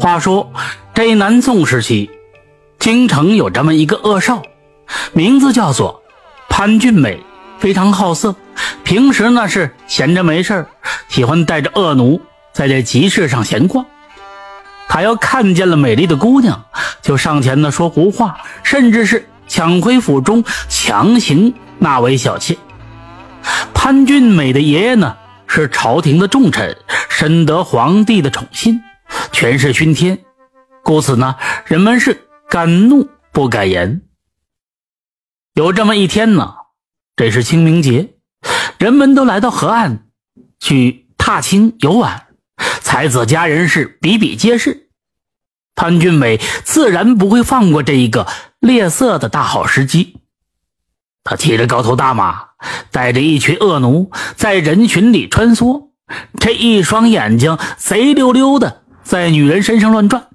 话说，这南宋时期，京城有这么一个恶少，名字叫做潘俊美，非常好色。平时呢是闲着没事喜欢带着恶奴在这集市上闲逛。他要看见了美丽的姑娘，就上前呢说胡话，甚至是抢回府中，强行纳为小妾。潘俊美的爷爷呢是朝廷的重臣，深得皇帝的宠信。权势熏天，故此呢，人们是敢怒不敢言。有这么一天呢，这是清明节，人们都来到河岸去踏青游玩，才子佳人是比比皆是。潘俊美自然不会放过这一个猎色的大好时机，他骑着高头大马，带着一群恶奴在人群里穿梭，这一双眼睛贼溜溜的。在女人身上乱转。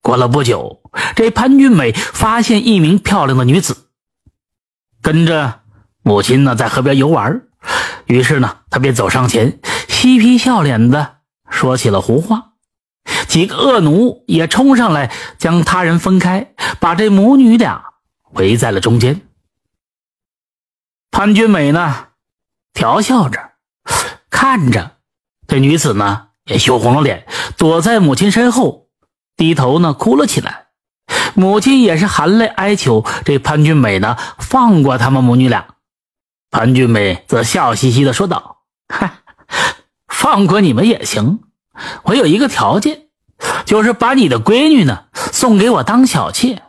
过了不久，这潘俊美发现一名漂亮的女子，跟着母亲呢在河边游玩。于是呢，他便走上前，嬉皮笑脸的说起了胡话。几个恶奴也冲上来，将他人分开，把这母女俩围在了中间。潘俊美呢，调笑着看着这女子呢。也羞红了脸，躲在母亲身后，低头呢哭了起来。母亲也是含泪哀求这潘俊美呢放过他们母女俩。潘俊美则笑嘻嘻的说道：“嗨，放过你们也行，我有一个条件，就是把你的闺女呢送给我当小妾，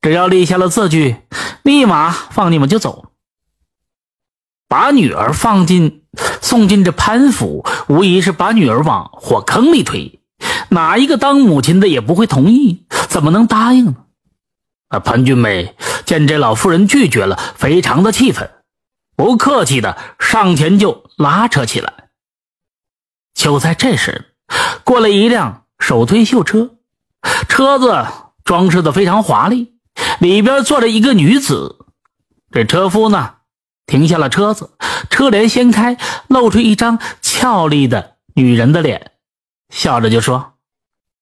只要立下了字据，立马放你们就走。把女儿放进。”送进这潘府，无疑是把女儿往火坑里推。哪一个当母亲的也不会同意，怎么能答应呢？啊！潘俊美见这老妇人拒绝了，非常的气愤，不客气的上前就拉扯起来。就在这时，过来一辆手推绣车，车子装饰的非常华丽，里边坐着一个女子。这车夫呢，停下了车子。车帘掀开，露出一张俏丽的女人的脸，笑着就说：“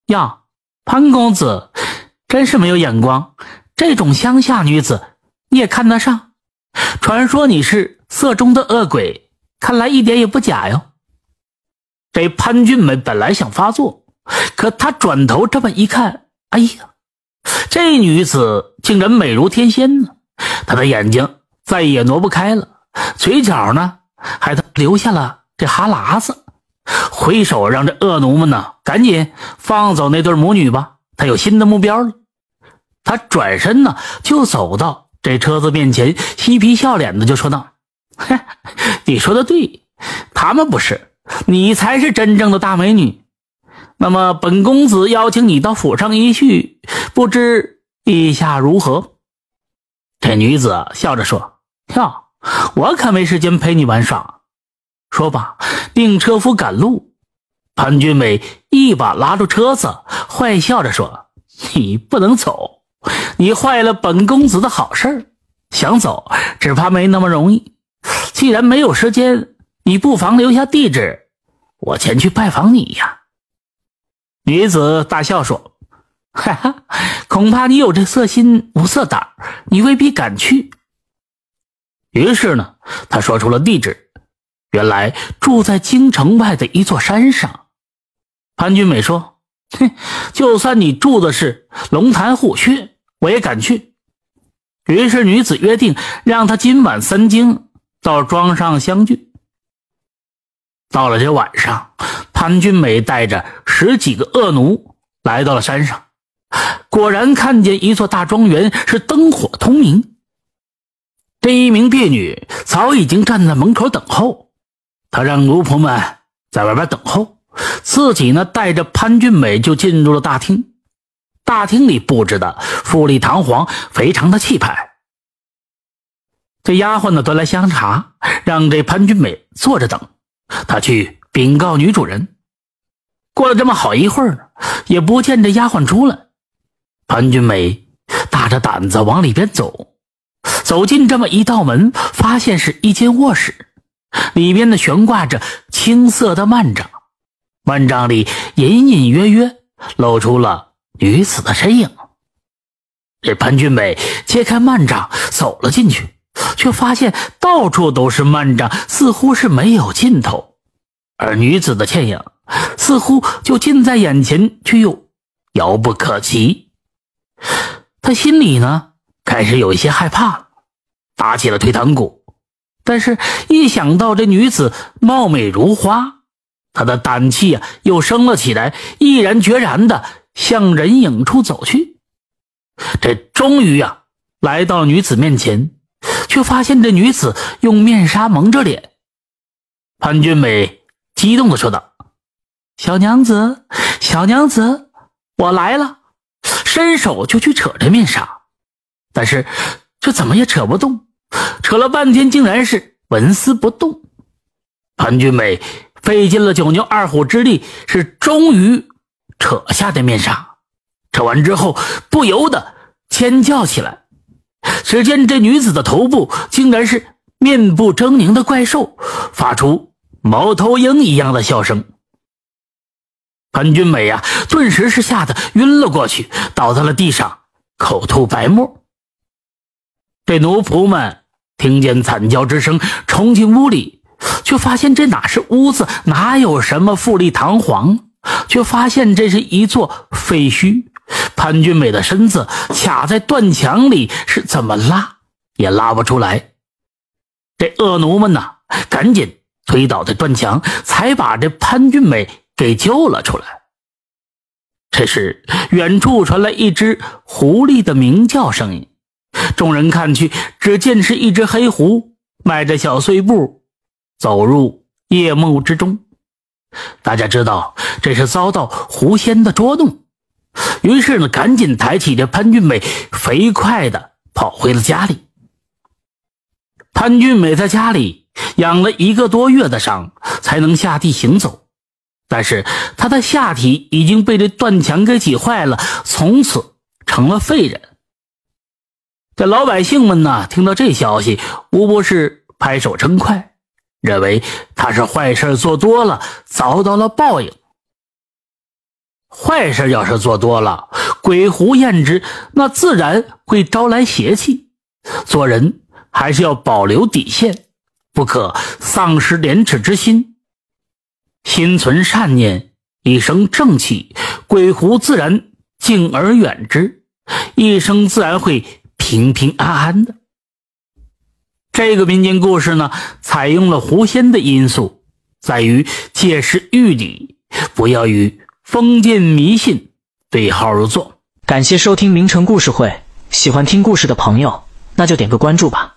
呀，潘公子，真是没有眼光，这种乡下女子你也看得上？传说你是色中的恶鬼，看来一点也不假哟。”这潘俊美本来想发作，可他转头这么一看，哎呀，这女子竟然美如天仙呢！他的眼睛再也挪不开了。嘴角呢，还留下了这哈喇子，挥手让这恶奴们呢赶紧放走那对母女吧。他有新的目标了。他转身呢就走到这车子面前，嬉皮笑脸的就说道：“你说的对，他们不是，你才是真正的大美女。那么本公子邀请你到府上一叙，不知意下如何？”这女子笑着说：“哟。”我可没时间陪你玩耍。说罢，令车夫赶路。潘俊美一把拉住车子，坏笑着说：“你不能走，你坏了本公子的好事想走，只怕没那么容易。既然没有时间，你不妨留下地址，我前去拜访你呀。”女子大笑说：“哈哈，恐怕你有这色心无色胆，你未必敢去。”于是呢，他说出了地址，原来住在京城外的一座山上。潘君美说：“哼，就算你住的是龙潭虎穴，我也敢去。”于是女子约定，让他今晚三更到庄上相聚。到了这晚上，潘君美带着十几个恶奴来到了山上，果然看见一座大庄园，是灯火通明。这一名婢女早已经站在门口等候，她让奴仆们在外边等候，自己呢带着潘俊美就进入了大厅。大厅里布置的富丽堂皇，非常的气派。这丫鬟呢端来香茶，让这潘俊美坐着等，她去禀告女主人。过了这么好一会儿，也不见这丫鬟出来。潘俊美大着胆子往里边走。走进这么一道门，发现是一间卧室，里边呢悬挂着青色的幔帐，幔帐里隐隐约约露出了女子的身影。这潘俊美揭开幔帐走了进去，却发现到处都是幔帐，似乎是没有尽头，而女子的倩影似乎就近在眼前，却又遥不可及。他心里呢，开始有一些害怕了，打起了退堂鼓。但是，一想到这女子貌美如花，他的胆气啊又升了起来，毅然决然的向人影处走去。这终于呀，来到女子面前，却发现这女子用面纱蒙着脸。潘君美激动的说道：“小娘子，小娘子，我来了！”伸手就去扯这面纱，但是这怎么也扯不动，扯了半天竟然是纹丝不动。潘君美费尽了九牛二虎之力，是终于扯下这面纱。扯完之后，不由得尖叫起来。只见这女子的头部竟然是面部狰狞的怪兽，发出猫头鹰一样的笑声。潘君美呀，顿时是吓得晕了过去，倒在了地上，口吐白沫。这奴仆们听见惨叫之声，冲进屋里，却发现这哪是屋子，哪有什么富丽堂皇，却发现这是一座废墟。潘俊美的身子卡在断墙里，是怎么拉也拉不出来。这恶奴们呐，赶紧推倒这断墙，才把这潘俊美给救了出来。这时，远处传来一只狐狸的鸣叫声音，众人看去，只见是一只黑狐迈着小碎步走入夜幕之中。大家知道这是遭到狐仙的捉弄。于是呢，赶紧抬起这潘俊美，飞快的跑回了家里。潘俊美在家里养了一个多月的伤，才能下地行走。但是他的下体已经被这断墙给挤坏了，从此成了废人。这老百姓们呢，听到这消息，无不是拍手称快，认为他是坏事做多了，遭到了报应。坏事要是做多了，鬼狐厌之，那自然会招来邪气。做人还是要保留底线，不可丧失廉耻之心。心存善念，一生正气，鬼狐自然敬而远之，一生自然会平平安安的。这个民间故事呢，采用了狐仙的因素，在于借势喻理，不要与。封建迷信对号入座。感谢收听名城故事会，喜欢听故事的朋友，那就点个关注吧。